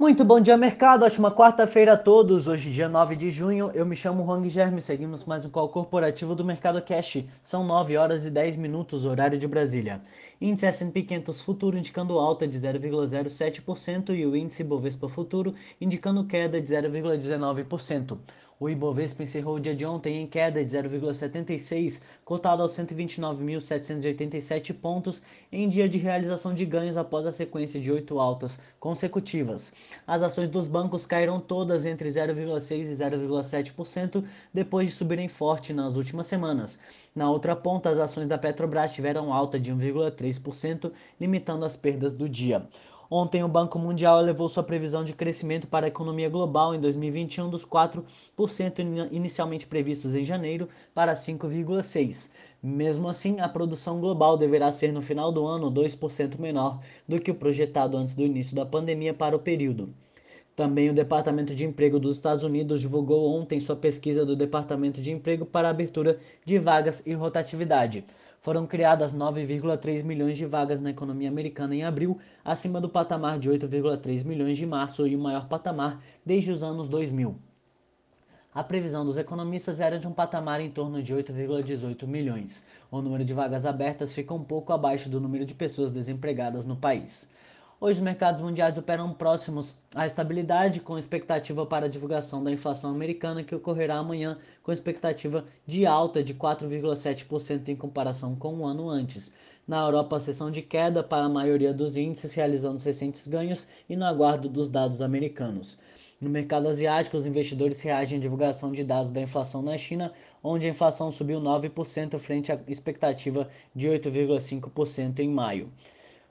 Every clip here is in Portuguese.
Muito bom dia, mercado. Ótima quarta-feira a todos. Hoje, dia 9 de junho, eu me chamo Hang Germe. Seguimos mais um call corporativo do Mercado Cash. São 9 horas e 10 minutos, horário de Brasília. Índice S&P 500 Futuro indicando alta de 0,07% e o índice Bovespa Futuro indicando queda de 0,19%. O Ibovespa encerrou o dia de ontem em queda de 0,76, cotado aos 129.787 pontos, em dia de realização de ganhos após a sequência de oito altas consecutivas. As ações dos bancos caíram todas entre 0,6% e 0,7%, depois de subirem forte nas últimas semanas. Na outra ponta, as ações da Petrobras tiveram alta de 1,3%, limitando as perdas do dia. Ontem, o Banco Mundial elevou sua previsão de crescimento para a economia global em 2021 dos 4% inicialmente previstos em janeiro para 5,6%. Mesmo assim, a produção global deverá ser no final do ano 2% menor do que o projetado antes do início da pandemia para o período. Também o Departamento de Emprego dos Estados Unidos divulgou ontem sua pesquisa do Departamento de Emprego para abertura de vagas e rotatividade foram criadas 9,3 milhões de vagas na economia americana em abril, acima do patamar de 8,3 milhões de março e o maior patamar desde os anos 2000. A previsão dos economistas era de um patamar em torno de 8,18 milhões. O número de vagas abertas fica um pouco abaixo do número de pessoas desempregadas no país. Hoje os mercados mundiais operam próximos à estabilidade, com expectativa para a divulgação da inflação americana, que ocorrerá amanhã, com expectativa de alta de 4,7% em comparação com um ano antes. Na Europa, a sessão de queda para a maioria dos índices, realizando recentes ganhos e no aguardo dos dados americanos. No mercado asiático, os investidores reagem à divulgação de dados da inflação na China, onde a inflação subiu 9% frente à expectativa de 8,5% em maio.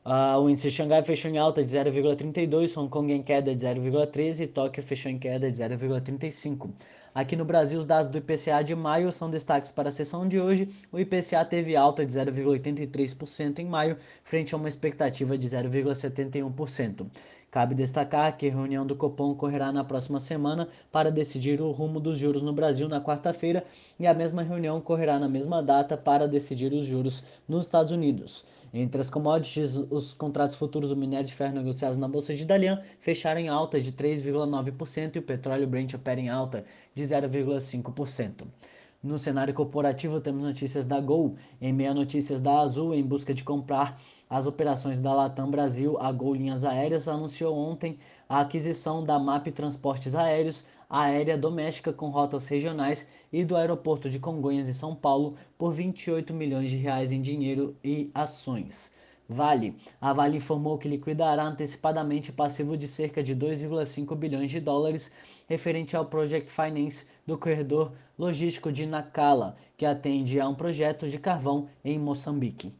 Uh, o índice Xangai fechou em alta de 0,32, Hong Kong em queda de 0,13 e Tóquio fechou em queda de 0,35. Aqui no Brasil, os dados do IPCA de maio são destaques para a sessão de hoje. O IPCA teve alta de 0,83% em maio, frente a uma expectativa de 0,71%. Cabe destacar que a reunião do Copom ocorrerá na próxima semana para decidir o rumo dos juros no Brasil na quarta-feira e a mesma reunião ocorrerá na mesma data para decidir os juros nos Estados Unidos. Entre as commodities, os contratos futuros do minério de ferro negociados na Bolsa de Dalian fecharam em alta de 3,9% e o petróleo Brent opera em alta de 0,5%. No cenário corporativo, temos notícias da Gol, em meia notícias da Azul, em busca de comprar as operações da Latam Brasil, a Gol Linhas Aéreas anunciou ontem a aquisição da MAP Transportes Aéreos, aérea doméstica com rotas regionais e do aeroporto de Congonhas e São Paulo por 28 milhões de reais em dinheiro e ações. Vale. A Vale informou que liquidará antecipadamente passivo de cerca de 2,5 bilhões de dólares referente ao Project Finance do corredor logístico de Nacala, que atende a um projeto de carvão em Moçambique.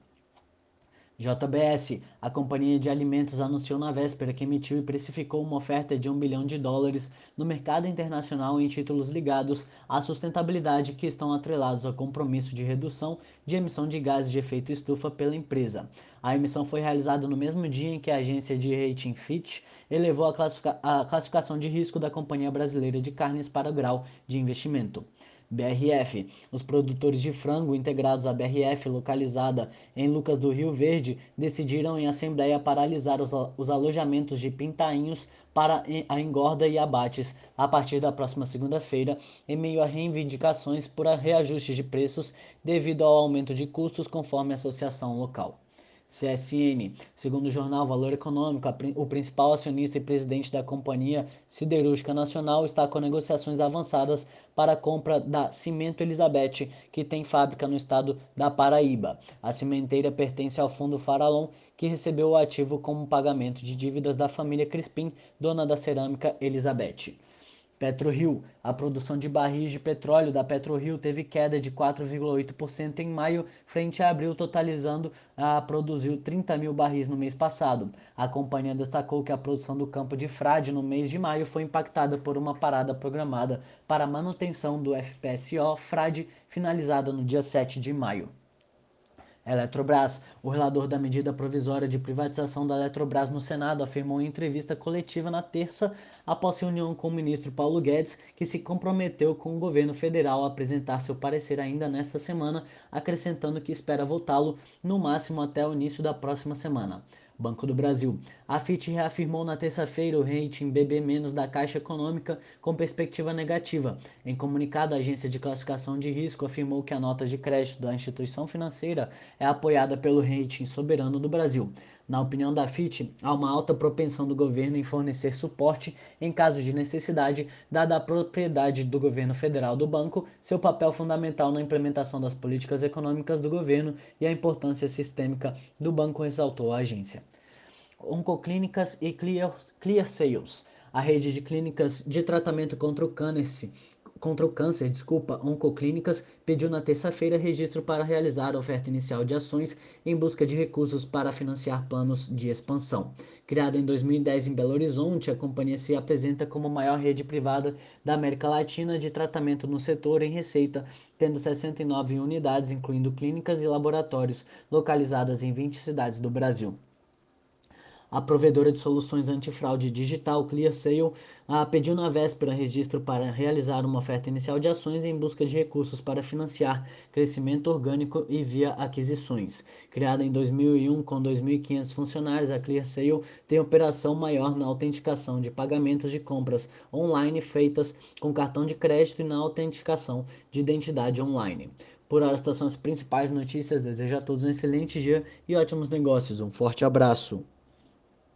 JBS, a companhia de alimentos, anunciou na véspera que emitiu e precificou uma oferta de um bilhão de dólares no mercado internacional em títulos ligados à sustentabilidade que estão atrelados ao compromisso de redução de emissão de gases de efeito estufa pela empresa. A emissão foi realizada no mesmo dia em que a agência de rating Fitch elevou a, classifica a classificação de risco da Companhia Brasileira de Carnes para o grau de investimento. BRF. Os produtores de frango integrados à BRF, localizada em Lucas do Rio Verde, decidiram em assembleia paralisar os, os alojamentos de pintainhos para a engorda e abates a partir da próxima segunda-feira, em meio a reivindicações por reajustes de preços devido ao aumento de custos, conforme a associação local. CSN. Segundo o jornal Valor Econômico, o principal acionista e presidente da Companhia Siderúrgica Nacional está com negociações avançadas para a compra da Cimento Elizabeth, que tem fábrica no estado da Paraíba. A cimenteira pertence ao fundo Farallon, que recebeu o ativo como pagamento de dívidas da família Crispim, dona da cerâmica Elizabeth. PetroRio. A produção de barris de petróleo da PetroRio teve queda de 4,8% em maio, frente a abril, totalizando a produziu 30 mil barris no mês passado. A companhia destacou que a produção do campo de Frade no mês de maio foi impactada por uma parada programada para manutenção do FPSO Frade, finalizada no dia 7 de maio. Eletrobras. O relator da medida provisória de privatização da Eletrobras no Senado afirmou em entrevista coletiva na terça, após reunião com o ministro Paulo Guedes, que se comprometeu com o governo federal a apresentar seu parecer ainda nesta semana, acrescentando que espera votá-lo no máximo até o início da próxima semana. Banco do Brasil. A FIT reafirmou na terça-feira o rating BB- da Caixa Econômica com perspectiva negativa. Em comunicado, a agência de classificação de risco afirmou que a nota de crédito da instituição financeira é apoiada pelo rating soberano do Brasil. Na opinião da FIT, há uma alta propensão do governo em fornecer suporte em caso de necessidade, dada a propriedade do governo federal do banco, seu papel fundamental na implementação das políticas econômicas do governo e a importância sistêmica do banco, ressaltou a agência. Oncoclínicas e Clear, Clear Sales. A rede de clínicas de tratamento contra o câncer contra o câncer, desculpa, Oncoclínicas pediu na terça-feira registro para realizar a oferta inicial de ações em busca de recursos para financiar planos de expansão. Criada em 2010 em Belo Horizonte, a companhia se apresenta como a maior rede privada da América Latina de tratamento no setor em receita, tendo 69 unidades, incluindo clínicas e laboratórios, localizadas em 20 cidades do Brasil. A provedora de soluções antifraude digital ClearSale pediu na véspera registro para realizar uma oferta inicial de ações em busca de recursos para financiar crescimento orgânico e via aquisições. Criada em 2001 com 2.500 funcionários, a ClearSale tem operação maior na autenticação de pagamentos de compras online feitas com cartão de crédito e na autenticação de identidade online. Por hora, estas são as principais notícias. Desejo a todos um excelente dia e ótimos negócios. Um forte abraço.